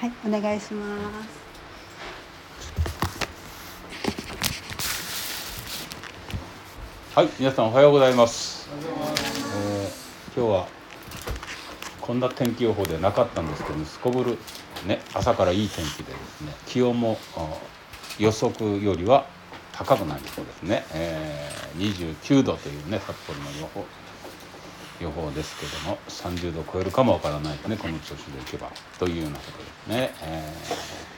はいお願いします。はい皆さんおはようございます、えー今日はこんな天気予報ではなかったんですけどすこぶるね朝からいい天気でですね気温も予測よりは高くなりそうですね、えー29度というね札幌の予報。予報ですけども30度超えるかもわからないですねこの調子でいけばというようなことですね、えー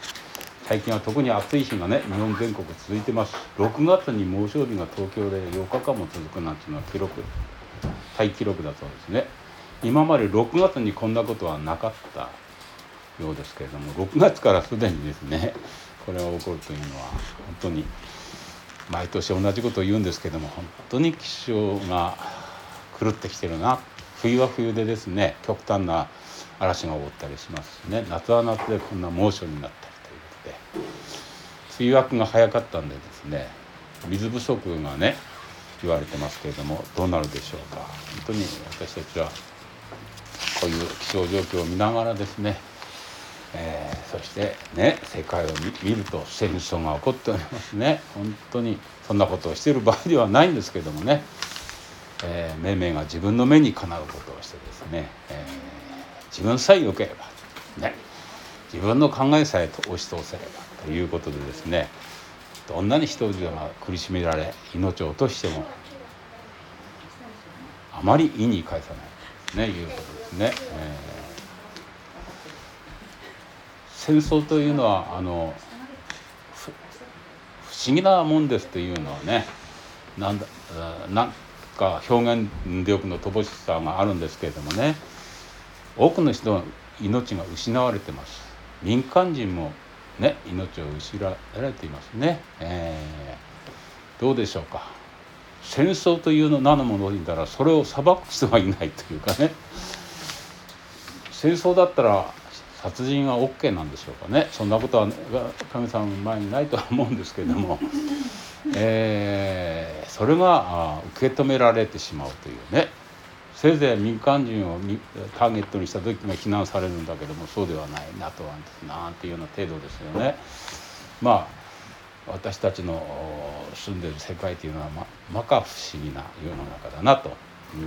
最近は特に暑い日がね日本全国続いてます6月に猛暑日が東京で8日間も続くなんていうのは記録タイ記録だそうですね。今まで6月にこんなことはなかったようですけれども6月からすでにですねこれが起こるというのは本当に毎年同じことを言うんですけども本当に気象が狂ってきてるな。冬は冬でですね極端な嵐が起こったりしますしね。夏は夏でこんな猛暑になったりということで。梅雨明けが早かったんでですね水不足がね言われてますけれどもどうなるでしょうか。本当に私たちはこういう気象状況を見ながらですね、えーそしてね世界を見見ると戦争が起こっておりますね。本当にそんなことをしている場合ではないんですけどもね、えー、命名が自分の目にかなうことをしてですね、えー自分さえ良ければね自分の考えさえ押し通せればということでですねどんなに人々が苦しめられ命を落としてもあまり意に介さないですねいうことですね。えー戦争というのはあの不思議なもんですというのはねなんだなか表現力の乏しさがあるんですけれどもね。多くの人の命が失われてます。民間人もね命を失われていますね、えーどうでしょうか。戦争というの名のものにいたらそれを裁く人がいないというかね。戦争だったら殺人は OK なんでしょうかね。そんなことは神様の前にないとは思うんですけれども、えーそれがあ受け止められてしまうというねせいぜい民間人をターゲットにした時が非難されるんだけどもそうではない NATO はなんていうような程度ですよね。まあ私たちの住んでる世界というのはままか不思議な世の中だなとい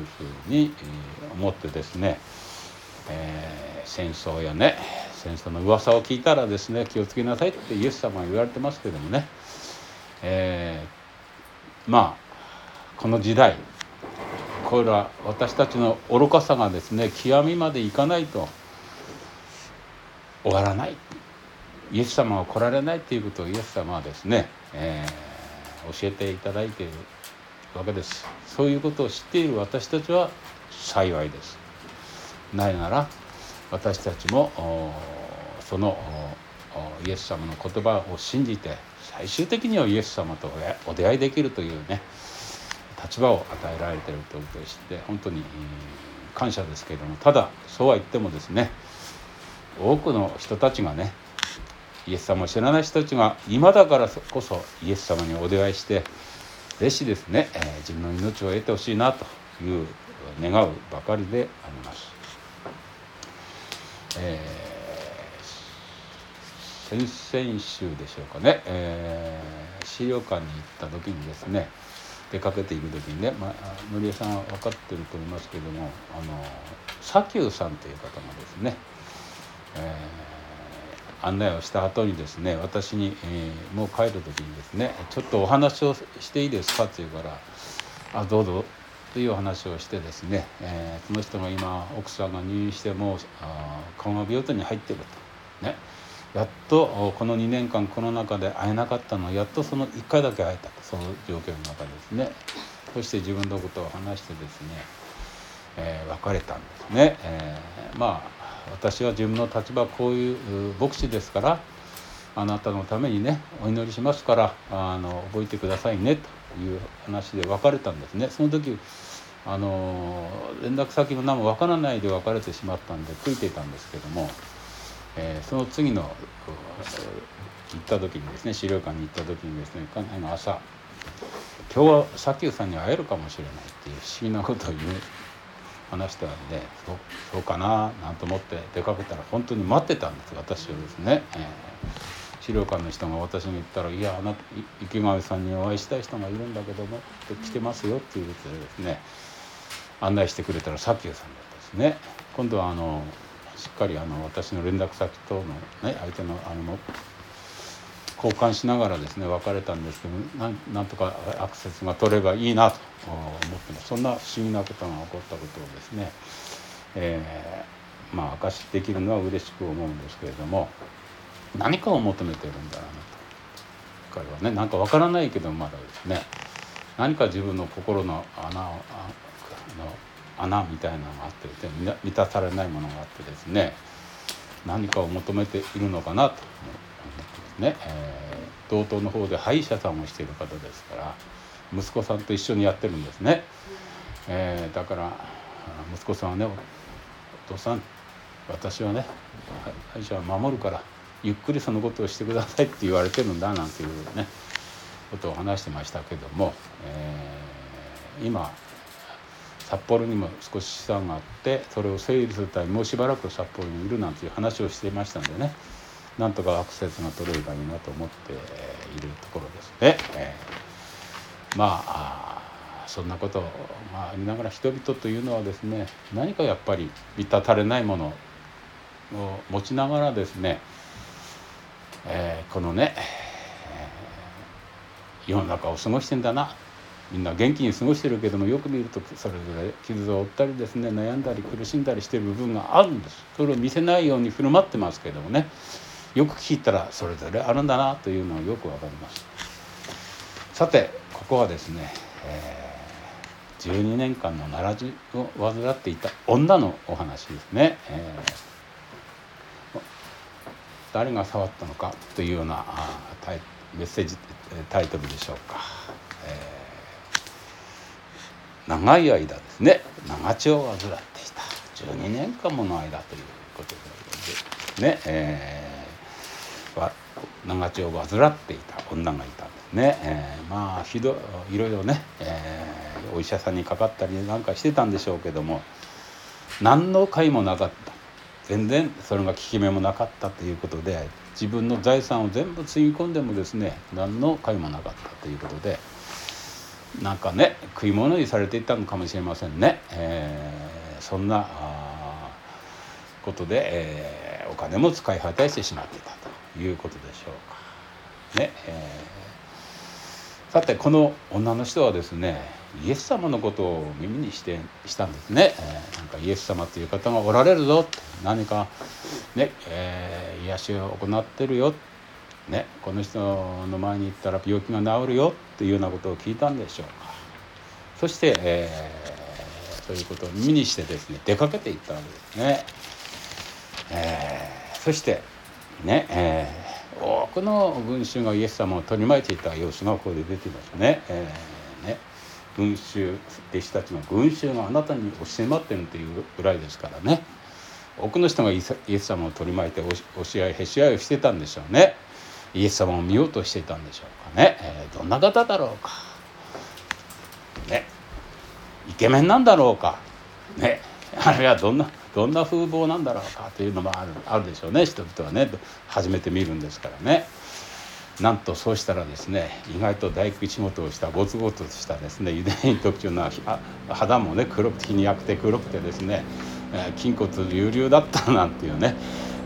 うふうに思ってですね、えー戦争やね戦争の噂を聞いたらですね気をつけなさいってイエス様は言われてますけどもね、えーまあこの時代これら私たちの愚かさがですね極みまでいかないと終わらない。イエス様は来られないということをイエス様はですね、えー教えていただいているわけです。そういうことを知っている私たちは幸いです。ないなら私たちもそのイエス様の言葉を信じて最終的にはイエス様とお出会いできるというね立場を与えられているということを知って本当に感謝ですけれどもただそうは言ってもですね多くの人たちがねイエス様を知らない人たちが今だからこそイエス様にお出会いしてぜひですね、えー自分の命を得てほしいなという願うばかりであります。えー先々週でしょうかね、えー資料館に行った時にですね出かけていく時にね、まあ、のりえさんは分かってると思いますけどもあの砂丘さんという方がですね、えー案内をした後にですね私に、えーもう帰る時にですね「ちょっとお話をしていいですか?」って言うから「あどうぞ」というお話をしてですね、えーその人が今奥さんが入院してもうあ緩和病棟に入ってるとねやっとこの2年間この中で会えなかったのはやっとその1回だけ会えたその状況の中ですね。そして自分のことを話してですね、えー別れたんですね、えーまあ私は自分の立場こういう牧師ですからあなたのためにねお祈りしますからあの覚えてくださいねという話で別れたんですね。その時あの連絡先も何も分からないで別れてしまったんで悔いていたんですけども、えーその次の行った時にですね資料館に行った時にですねかあの朝今日は砂丘さんに会えるかもしれないっていう不思議なことを言う話したんでそうかななんと思って出かけたら本当に待ってたんです私。をですね、えー、資料館の人が私に言ったら「いやあな池上さんにお会いしたい人がいるんだけども」って来てますよっていうことでですね案内してくれたら佐久さんだったですね。今度はあのしっかりあの私の連絡先とのね相手のあの交換しながらですね別れたんですけどなんなんとかアクセスが取ればいいなと思ってます。そんな不思議なことが起こったことをですね、えー、まあ証しできるのは嬉しく思うんですけれども何かを求めてるんだろうなと。彼はね何かわからないけどまだですね何か自分の心の穴をあの穴みたいなのがあってで満たされないものがあってですね何かを求めているのかなと思ってますね、えー、道東の方で歯医者さんをしている方ですから息子さんと一緒にやってるんですね、えー、だから息子さんはね「お父さん私はね歯医者は守るからゆっくりそのことをしてください」って言われてるんだなんていうねことを話してましたけども、えー、今札幌にも少し資産があってそれを整理するためにもうしばらく札幌にいるなんていう話をしていましたんでね。なんとかアクセスが取れればいいなと思っているところですね。えー、まあそんなことがありながら人々というのはですね何かやっぱり満たされないものを持ちながらですね、えー、このね、えー、世の中を過ごしてんだな。みんな元気に過ごしてるけどもよく見るとそれぞれ傷を負ったりですね悩んだり苦しんだりしてる部分があるんです。それを見せないように振る舞ってますけどもね。よく聞いたらそれぞれあるんだなというのがよくわかります。さてここはですね、えー、12年間の奈良を患っていた女のお話ですね、えー、誰が触ったのかというようなメッセージタイトルでしょうか、えー長い間ですね。長血を患っていた。12年間もの間ということでね、えー、長血を患っていた女がいたんですね、えー、まあひどいろいろね、えー、お医者さんにかかったりなんかしてたんでしょうけども何の甲斐もなかった。全然それが効き目もなかったということで自分の財産を全部つぎ込んでもですね何の甲斐もなかったということで。なんかね食い物にされていたのかもしれませんね、えー、そんなことで、えー、お金も使い果たしてしまっていたということでしょうか。ねえー、さてこの女の人はですねイエス様のことを耳にしてしたんですね、え、なんかイエス様という方がおられるぞ何かね、え、癒しを行ってるよね、この人の前に行ったら病気が治るよっていうようなことを聞いたんでしょうか。そして、えー、そういうことを耳にしてですね出かけていったわけですね、えー、そしてね、えー、多くの群衆がイエス様を取り巻いていた様子がここで出ていますね,、えーね、群衆弟子たちの群衆があなたに押し迫ってるというぐらいですからね。多くの人がイエス様を取り巻いて押し合いへし合いをしてたんでしょうね。イエス様を見ようとしていたんでしょうかね、えー、どんな方だろうか。ね。イケメンなんだろうか。ね。あるいはどんなどんな風貌なんだろうか。というのもあるあるでしょうね。人々はね。初めて見るんですからね。なんとそうしたらですね意外と大工仕事をしたゴツゴツしたですねユダヤ人特徴の肌もね黒く日に焼くて黒くてですね筋骨隆々だったなんていうね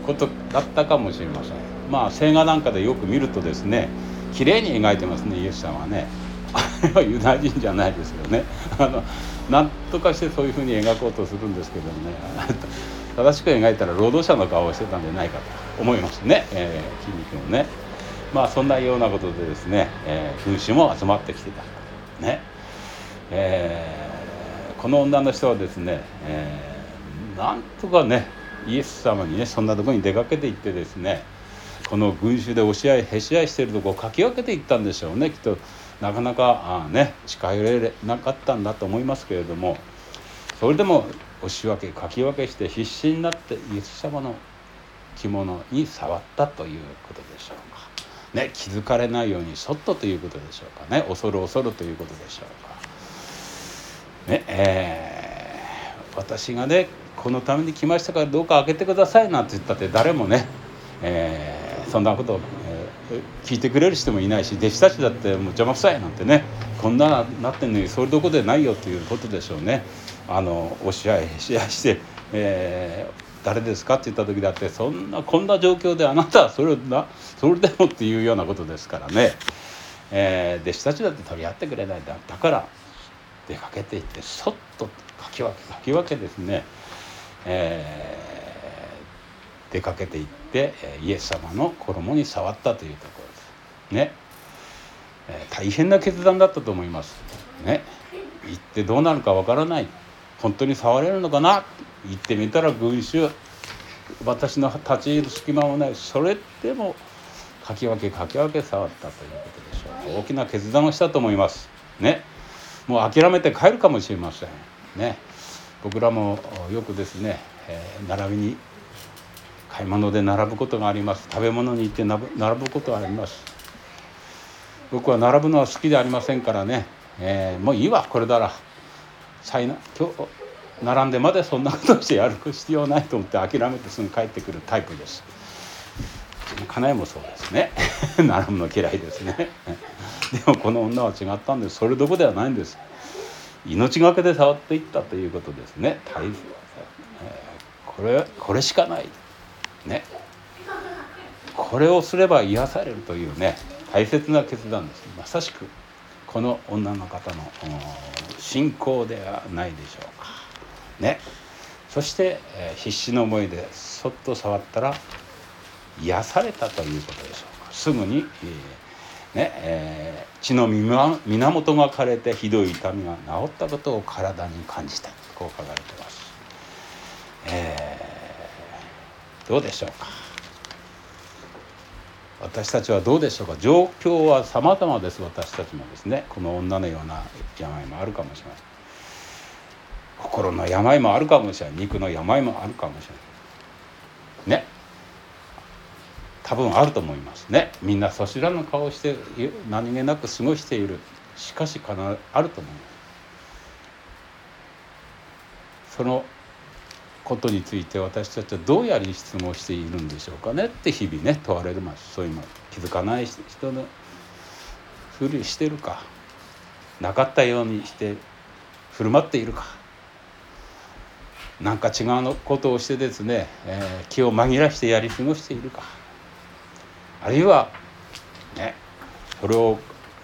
ことだったかもしれません。まあ映画なんかでよく見るとですね綺麗に描いてますねイエス様はね。あれはユダヤ人じゃないですよね。あのなんとかしてそういうふうに描こうとするんですけどもね。正しく描いたら労働者の顔をしてたんじゃないかと思いますね、えー、筋肉もね。まあそんなようなことでですね、えー、群衆も集まってきてたね。えー、この女の人はですね、えー、なんとかねイエス様にねそんなとこに出かけていってですねこの群衆で押し合いへし合いしているとこをかき分けていったんでしょうねきっとなかなかあね近寄れなかったんだと思いますけれどもそれでも押し分けかき分けして必死になってイエス様の着物に触ったということでしょうか。ね、気づかれないようにそっとということでしょうかね恐る恐るということでしょうか。ねえー、私がねこのために来ましたからどうか開けてくださいなんて言ったって誰もね、えー、そんなことを、えー、聞いてくれる人もいないし弟子たちだってもう邪魔くさいなんてねこんななってんのにそれどこでないよということでしょうね。あのお支配支配して、えー、誰ですかって言った時だってそんなこんな状況であなたはそれなそれでもっていうようなことですからね、えー、弟子たちだって取り合ってくれないだ。だから出かけていってそっとかき分けかき分けですね、えー、出かけていってイエス様の衣に触ったというところです。ね、えー、大変な決断だったと思います。ね。行ってどうなるかわからない。本当に触れるのかな？行ってみたら群衆私の立ち入る隙間もない。それでもかき分けかき分け触ったということでしょう。大きな決断をしたと思います。ね。もう諦めて帰るかもしれません。ね。僕らもよくですね、えー、並びに買い物で並ぶことがあります。食べ物に行って並ぶことがあります。僕は並ぶのは好きでありませんからね、えー、もういいわこれなら。今日並んでまでそんなことしてやる必要ないと思って諦めてすぐ帰ってくるタイプです。家内もそうですね。並ぶの嫌いですね。でもこの女は違ったんです。それどこではないんです。命がけで触っていったということですね。大、えー、これこれしかない。ね。これをすれば癒されるというね大切な決断です。まさしくこの女の方の信仰ではないでしょうか。ね。そして、えー、必死の思いでそっと触ったら癒されたということでしょうか。すぐに、えーねえー、血の源が枯れてひどい痛みが治ったことを体に感じた。こう書かれてます、えー、どうでしょうか？私たちはどうでしょうか？状況は様々です。私たちもですねこの女のような病もあるかもしれません。心の病もあるかもしれない。肉の病もあるかもしれない。ね。多分あると思いますね。みんなそちらの顔をして何気なく過ごしている。しかし必ずあると思います。そのことについて私たちはどうやり質問しているんでしょうかね。って日々ね問われるます。そういうの気づかない人のふりしてるか。なかったようにして振る舞っているか。何か違うことをしてですね、えー、気を紛らしてやり過ごしているか。あるいはねそれを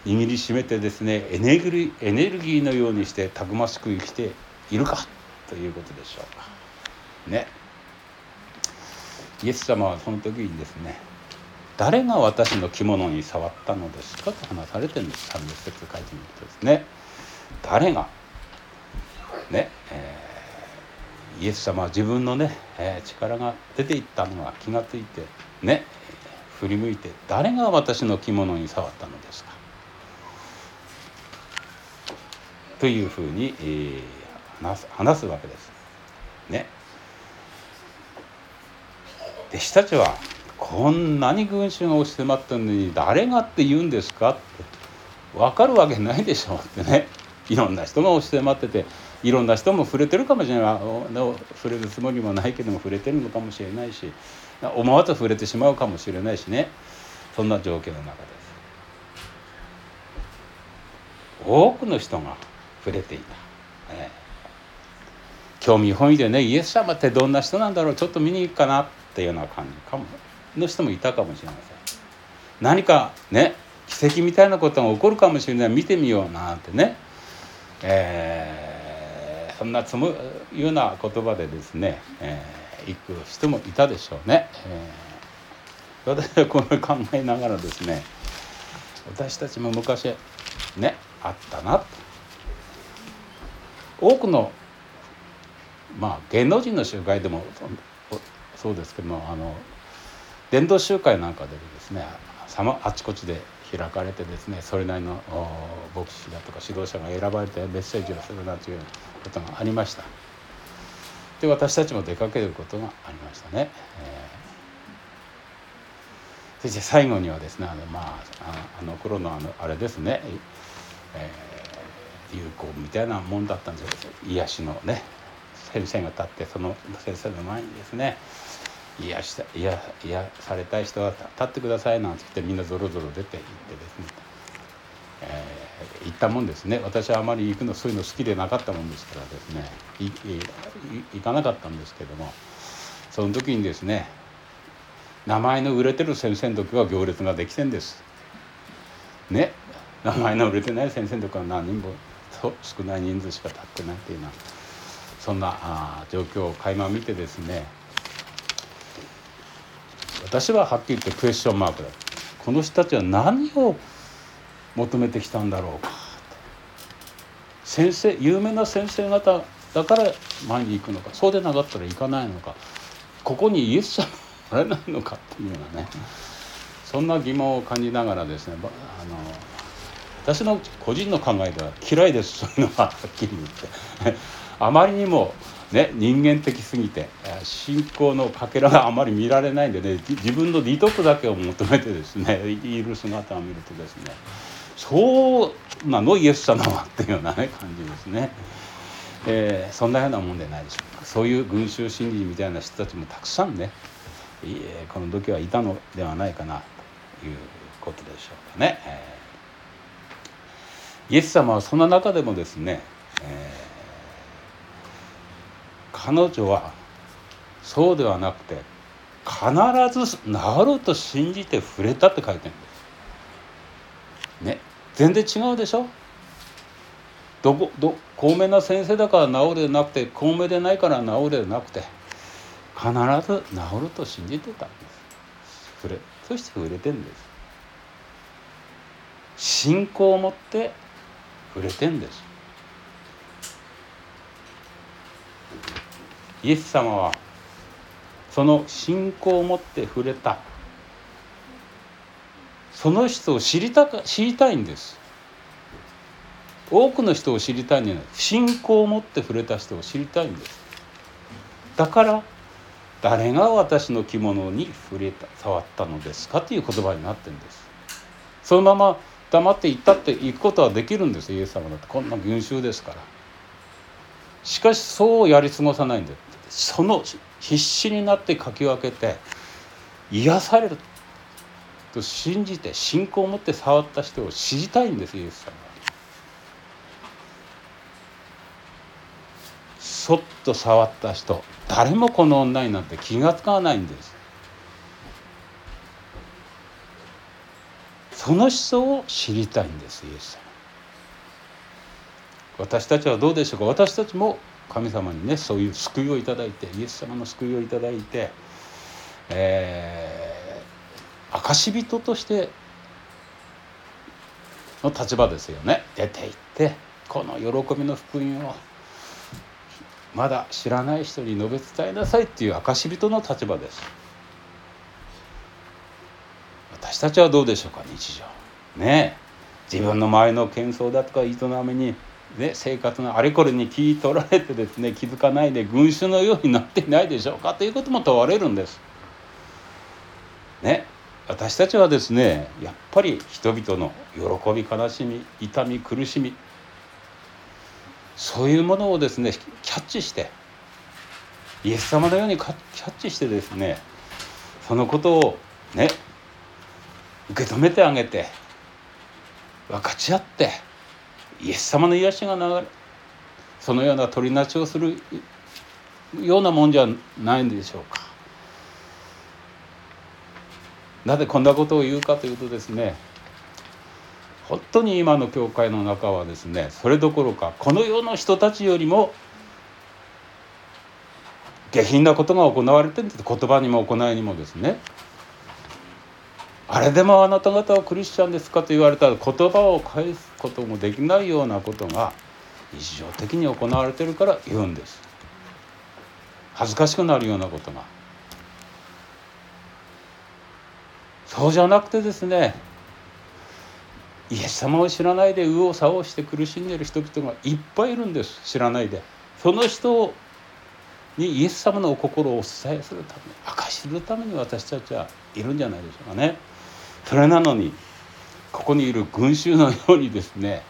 握りしめてですねエネルギーエネルギーのようにしてたくましく生きているかということでしょうか。ねイエス様はその時にですね誰が私の着物に触ったのですかと話されてるんです30節書いてみるとですね誰がね、えー、イエス様は自分のね、えー、力が出ていったのが気がついてね振り向いて誰が私の着物に触ったのですかというふうに、えー、話す話すわけです。ね。弟子たちはこんなに群衆が押し迫ったのに誰がって言うんですかって分かるわけないでしょうってね。いろんな人が押し迫ってていろんな人も触れてるかもしれない触れるつもりもないけども触れてるのかもしれないし思わず触れてしまうかもしれないしね。そんな状況の中です多くの人が触れていた、ね、興味本位でねイエス様ってどんな人なんだろうちょっと見に行くかな。っていうような感じかもの人もいたかもしれません何かね奇跡みたいなことが起こるかもしれない見てみようなんてね、えー、そんなつむような言葉でですね、えー行く人もいたでしょうね。えー、私はこれ考えながらですね私たちも昔ねあったなと。多くのまあ芸能人の集会でもそうですけどもあの伝道集会なんかでですねあちこちで開かれてですねそれなりの牧師だとか指導者が選ばれてメッセージをするなんていうことがありました。で私たちも出かけることがありましたね。えー、そして最後にはですねあの,、まあ、あの頃のあのあれですね、えー、有効みたいなもんだったんですよ癒しのね先生が立ってその先生の前にですね癒した癒癒されたい人は立ってくださいなんて言ってみんなぞろぞろ出て行ってですね、えー、行ったもんですね。私はあまり行くのそういうの好きでなかったもんですからですね。行かなかったんですけども。その時にですね名前の売れてる先生の時は行列ができてんです。ね。名前の売れてない先生の時は何人も少ない人数しか立ってないっていうようなそんなあ状況を垣間見てですね私ははっきり言ってクエスチョンマークだ。この人たちは何を求めてきたんだろうか。先生有名な先生方だから前に行くのか。そうでなかったら行かないのか。ここにイエス様あれないのかっていうようなね。そんな疑問を感じながらですねあの私の個人の考えでは嫌いです。そういうのははっきり言って。あまりにもね、人間的すぎて信仰のかけらがあまり見られないんでね自分の利得だけを求めてですねいる姿を見るとですねそうなのイエス様はっていうような、ね、感じですね、えー、そんなようなもんでないでしょうか。そういう群衆心理みたいな人たちもたくさんねこの時はいたのではないかなということでしょうかね、えー、イエス様はその中でもですね、えー彼女はそうではなくて必ず治ると信じて触れたって書いてるんです。ね全然違うでしょ？どこど高名な先生だから治るでなくて高名でないから治るでなくて必ず治ると信じてたんです。触れそして触れてんです。信仰を持って触れてんです。イエス様はその信仰を持って触れた。その人を知りたか知りたいんです。多くの人を知りたいんじゃない。信仰を持って触れた人を知りたいんです。だから誰が私の着物に触れた触ったのですか？という言葉になってるんです。そのまま黙って行ったって行くことはできるんです。イエス様だって。こんな群衆ですから。しかしそうやり過ごさないんだよ。その必死になってかき分けて癒されると信じて信仰を持って触った人を知りたいんですイエス様は。そっと触った人誰もこの女になんて気が付かないんです。その人を知りたいんですイエス様。私たちはどうでしょうか？私たちも神様にねそういう救いをいただいてイエス様の救いをいただいて、えー、証人としての立場ですよね。出て行ってこの喜びの福音をまだ知らない人に述べ伝えなさいっていう証人の立場です。私たちはどうでしょうか日常。ね自分の前の喧騒だとか営みにね、生活のあれこれに聞い取られてですね気づかないで群衆のようになっていないでしょうかということも問われるんです。ね私たちはですねやっぱり人々の喜び悲しみ痛み苦しみそういうものをですねキャッチしてイエス様のようにキャッチしてですねそのことをね受け止めてあげて分かち合ってイエス様の癒しが流れそのような取りなしをするようなもんじゃないんでしょうか。なぜこんなことを言うかというとですね本当に今の教会の中はですねそれどころかこの世の人たちよりも下品なことが行われてるんです言葉にも行いにもですねあれでもあなた方はクリスチャンですかと言われたら言葉を返すこともできないようなことが日常的に行われてるから言うんです。恥ずかしくなるようなことが。そうじゃなくてですねイエス様を知らないで右往左往して苦しんでいる人々がいっぱいいるんです。知らないで。その人にイエス様のお心をお伝えするため明かしするために私たちはいるんじゃないでしょうかね。それなのにここにいる群衆のようにですね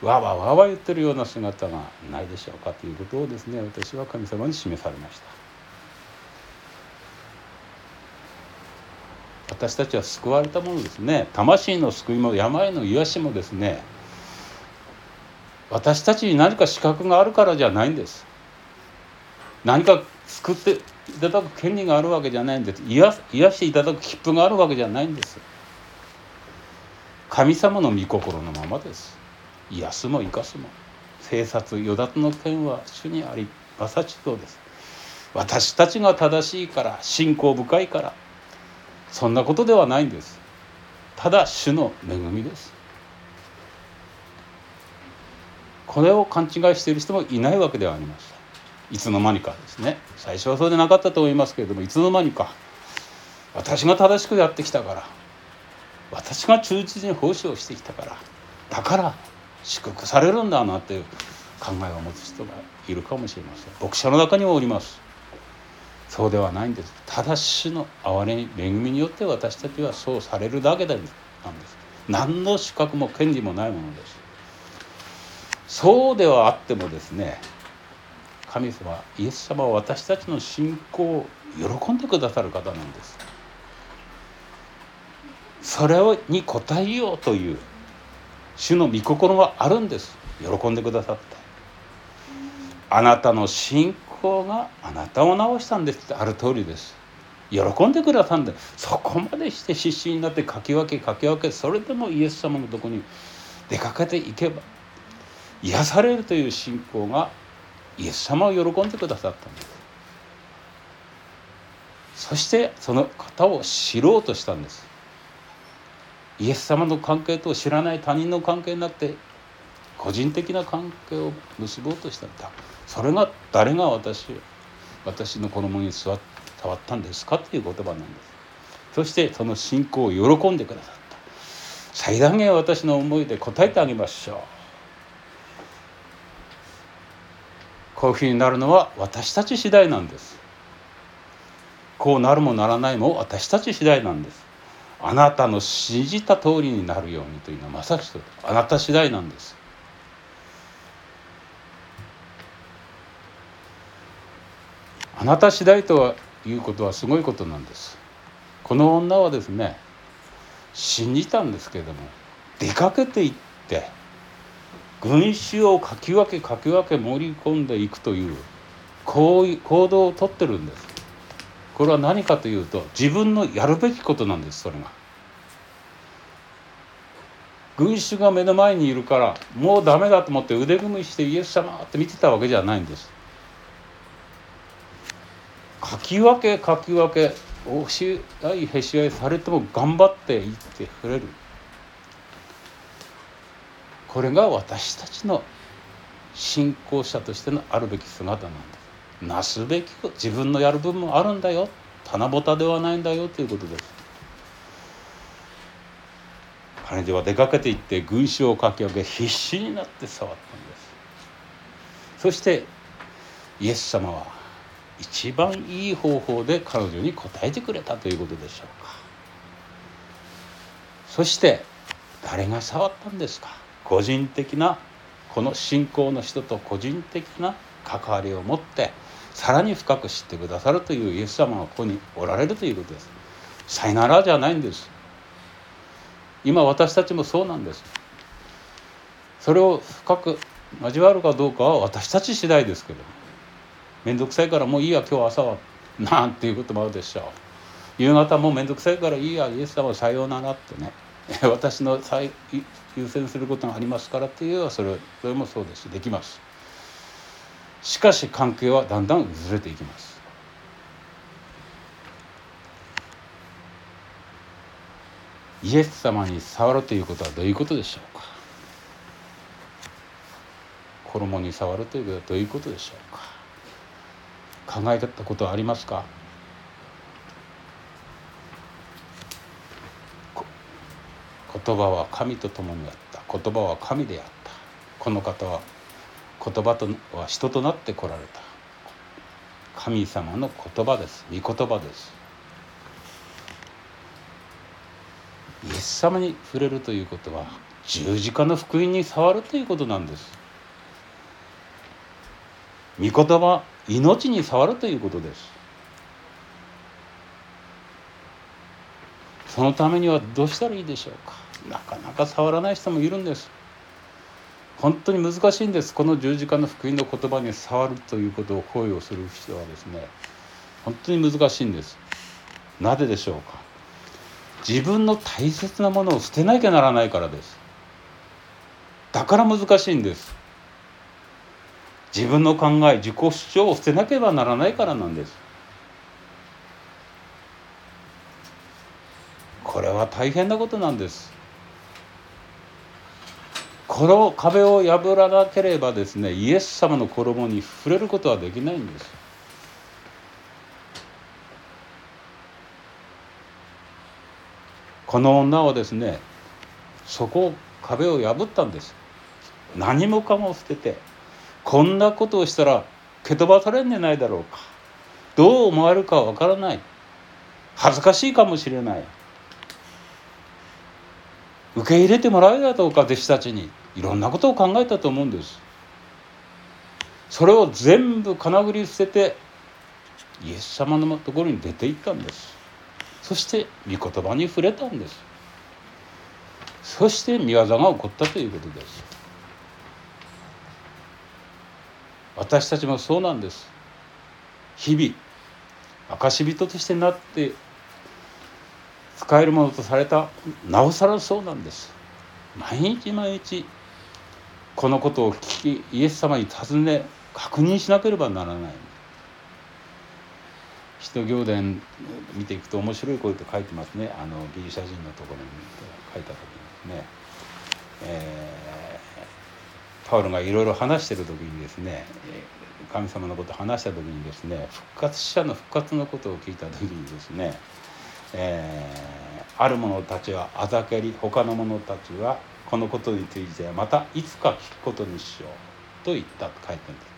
わわわわ言ってるような姿がないでしょうかということをですね私は神様に示されました。私たちは救われたものですね。魂の救いも病の癒しもですね私たちに何か資格があるからじゃないんです。何か救っていただく権利があるわけじゃないんです。癒癒していただく切符があるわけじゃないんです。神様の御心のままです。癒すも生かすも。生殺与奪の権は主にありまさしそうです。私たちが正しいから信仰深いから。そんなことではないんです。ただ主の恵みです。これを勘違いしている人もいないわけではありません。いつの間にかですね。最初はそうでなかったと思いますけれどもいつの間にか私が正しくやってきたから私が忠実に奉仕をしてきたからだから祝福されるんだなっていう考えを持つ人がいるかもしれません。牧者の中にもおります。そうではないんです。ただしの憐れみ恵みによって私たちはそうされるだけなんです。何の資格も権利もないものです。そうではあってもですね神様イエス様は私たちの信仰を喜んでくださる方なんです。それをに応えようという主の御心はあるんです。喜んでくださってあなたの信仰があなたを治したんですってある通りです。喜んでくださるんでそこまでして必死になってかき分けかき分けそれでもイエス様のとこに出かけていけば癒されるという信仰がイエス様を喜んでくださったんです。そしてその方を知ろうとしたんです。イエス様の関係と知らない他人の関係になって個人的な関係を結ぼうとしたんだ。それが誰が私私の子供に座触ったんですかという言葉なんです。そしてその信仰を喜んでくださった。最大限私の思いで答えてあげましょう。こういうふうになるのは私たち次第なんです。こうなるもならないも私たち次第なんです。あなたの信じた通りになるようにというのはまさしくあなた次第なんです。あなた次第とはいうことはすごいことなんです。この女はですね信じたんですけれども出かけていって群衆をかき分けかき分け盛り込んでいくというこういう行動をとってるんです。これは何かというと自分のやるべきことなんですそれが。群衆が目の前にいるからもうダメだと思って腕組みしてイエス様って見てたわけじゃないんです。かき分けかき分け押し合いへし合いされても頑張っていってくれるこれが私たちの信仰者としてのあるべき姿なんですなすべき自分のやる部分もあるんだよ。棚ぼたではないんだよということです。彼女は出かけていって群衆をかき分け必死になって触ったんです。そしてイエス様は一番いい方法で彼女に答えてくれたということでしょうか。そして誰が触ったんですか。個人的なこの信仰の人と個人的な関わりを持ってさらに深く知ってくださるというイエス様がここにおられるということです。さよならじゃないんです。今私たちもそうなんです。それを深く交わるかどうかは私たち次第ですけど。面倒くさいからもういいや今日朝は。なんていうこともあるでしょう。夕方もう面倒くさいからいいやイエス様さようならってね。私の最優先することがありますからっていうそれそれもそうです。できます。しかし関係はだんだんずれていきます。イエス様に触るということはどういうことでしょうか？衣に触るということはどういうことでしょうか？考えたことはありますか？言葉は神と共にあった。言葉は神であった。この方は言葉とは人となってこられた。神様の言葉です。御言葉です。イエス様に触れるということは十字架の福音に触るということなんです。御言葉命に触るということです。そのためにはどうしたらいいでしょうか。なかなか触らない人もいるんです。本当に難しいんです。この十字架の福音の言葉に触るということを行為をする人はですね本当に難しいんです。なぜでしょうか。自分の大切なものを捨てなきゃならないからです。だから難しいんです。自分の考え自己主張を捨てなければならないからなんです。これは大変なことなんです。この壁を破らなければですねイエス様の衣に触れることはできないんです。この女はですねそこ壁を破ったんです。何もかも捨ててこんなことをしたら蹴飛ばされんじゃないだろうか。どう思われるかわからない。恥ずかしいかもしれない。受け入れてもらえるだろうか弟子たちに。いろんなことを考えたと思うんです。それを全部かなぐり捨ててイエス様のところに出て行ったんです。そして御言葉に触れたんです。そして見業が起こったということです。私たちもそうなんです。日々証人としてなって使えるものとされたなおさらそうなんです。毎日毎日このことを聞きイエス様に尋ね確認しなければならない。使徒行伝見ていくと面白いこと書いてますね。あのギリシャ人のところに書いた時にですね、えー、パウロがいろいろ話してる時にですね神様のことを話した時にですね復活者の復活のことを聞いた時にですね、えー、ある者たちはあざけり他の者たちはこのことについてはまたいつか聞くことにしようと言ったと書いてるんです。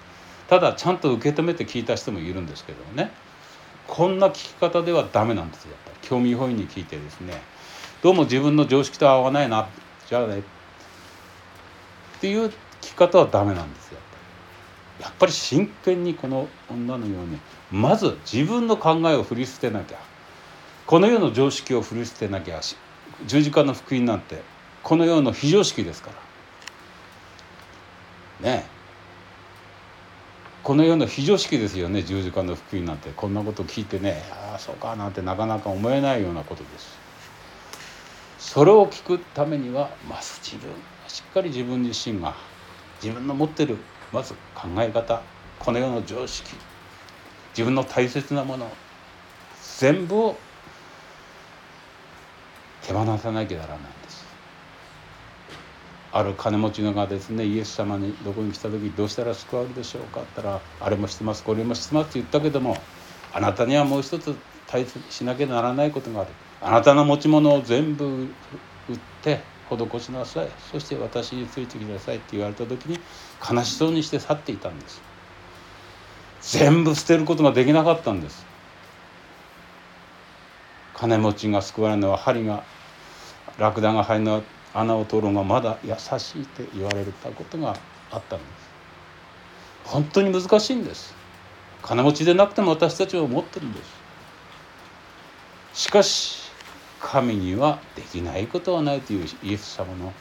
ただちゃんと受け止めて聞いた人もいるんですけどもね。こんな聞き方ではダメなんですよやっぱり。興味本位に聞いてですねどうも自分の常識と合わないなじゃあね。っていう聞き方はダメなんですよやっぱり真剣にこの女のようにまず自分の考えを振り捨てなきゃ。この世の常識を振り捨てなきゃ。十字架の福音なんてこの世の非常識ですから。ねこの世の非常識ですよね。十字架の福音なんて。こんなこと聞いてね。ああそうかなんてなかなか思えないようなことです。それを聞くためにはまず自分しっかり自分自身が自分の持ってるまず考え方この世の常識自分の大切なもの全部を手放さなきゃならない。ある金持ちのがですねイエス様にどこに来た時どうしたら救われるでしょうかって言ったらあれもしてますこれもしてますって言ったけどもあなたにはもう一つ大切しなきゃならないことがある。あなたの持ち物を全部売って施しなさい。そして私についてきなさいって言われた時に悲しそうにして去っていたんです。全部捨てることができなかったんです。金持ちが救われるのは針がラクダが針の穴を通るのがまだ優しいって言われたことがあったんです。本当に難しいんです。金持ちでなくても私たちは思ってるんです。しかし神にはできないことはないというイエス様の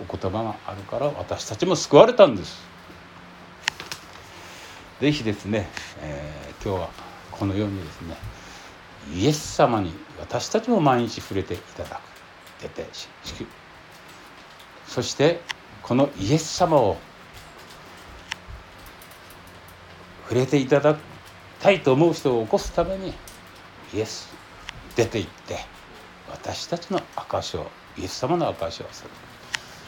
お言葉があるから私たちも救われたんです。是非ですね、えー、今日はこのようにですねイエス様に私たちも毎日触れていただく出てそしてこのイエス様を触れていただきたいと思う人を起こすためにイエス出て行って私たちの証をイエス様の証をする。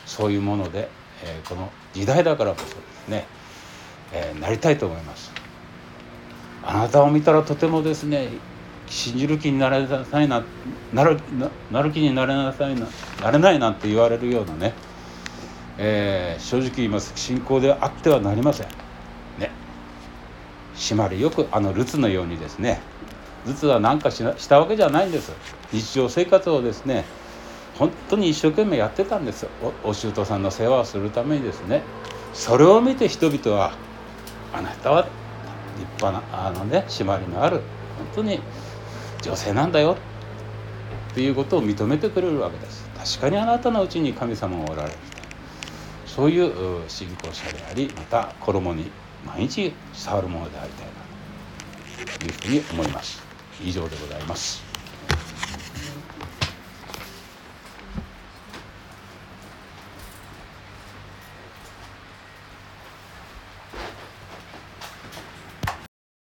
そういうもので、えー、この時代だからこそですね、えー、なりたいと思います。あなたを見たらとてもですね信じる気になれなさいななるなる気になれなさいななれないなんて言われるようなね、えー、正直言います。信仰であってはなりません。ね。締まりよくあのルツのようにですね。ルツは何かししたわけじゃないんです。日常生活をですね本当に一生懸命やってたんです。おお舅さんの世話をするためにですね。それを見て人々はあなたは立派なあのね締まりのある本当に女性なんだよ。っていうことを認めてくれるわけです。確かにあなたのうちに神様がおられる。そういう信仰者でありまた衣に毎日触るものでありたいなというふうに思います。以上でございます。